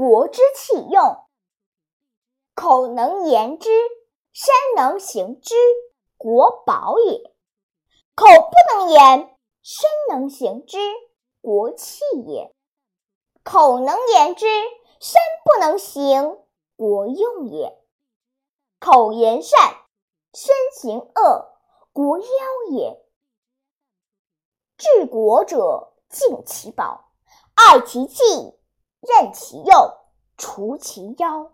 国之器用。口能言之，身能行之，国宝也。口不能言，身能行之，国器也。口能言之，身不能行，国用也。口言善，身行恶，国夭也。治国者，敬其宝，爱其器，任其右，除其妖。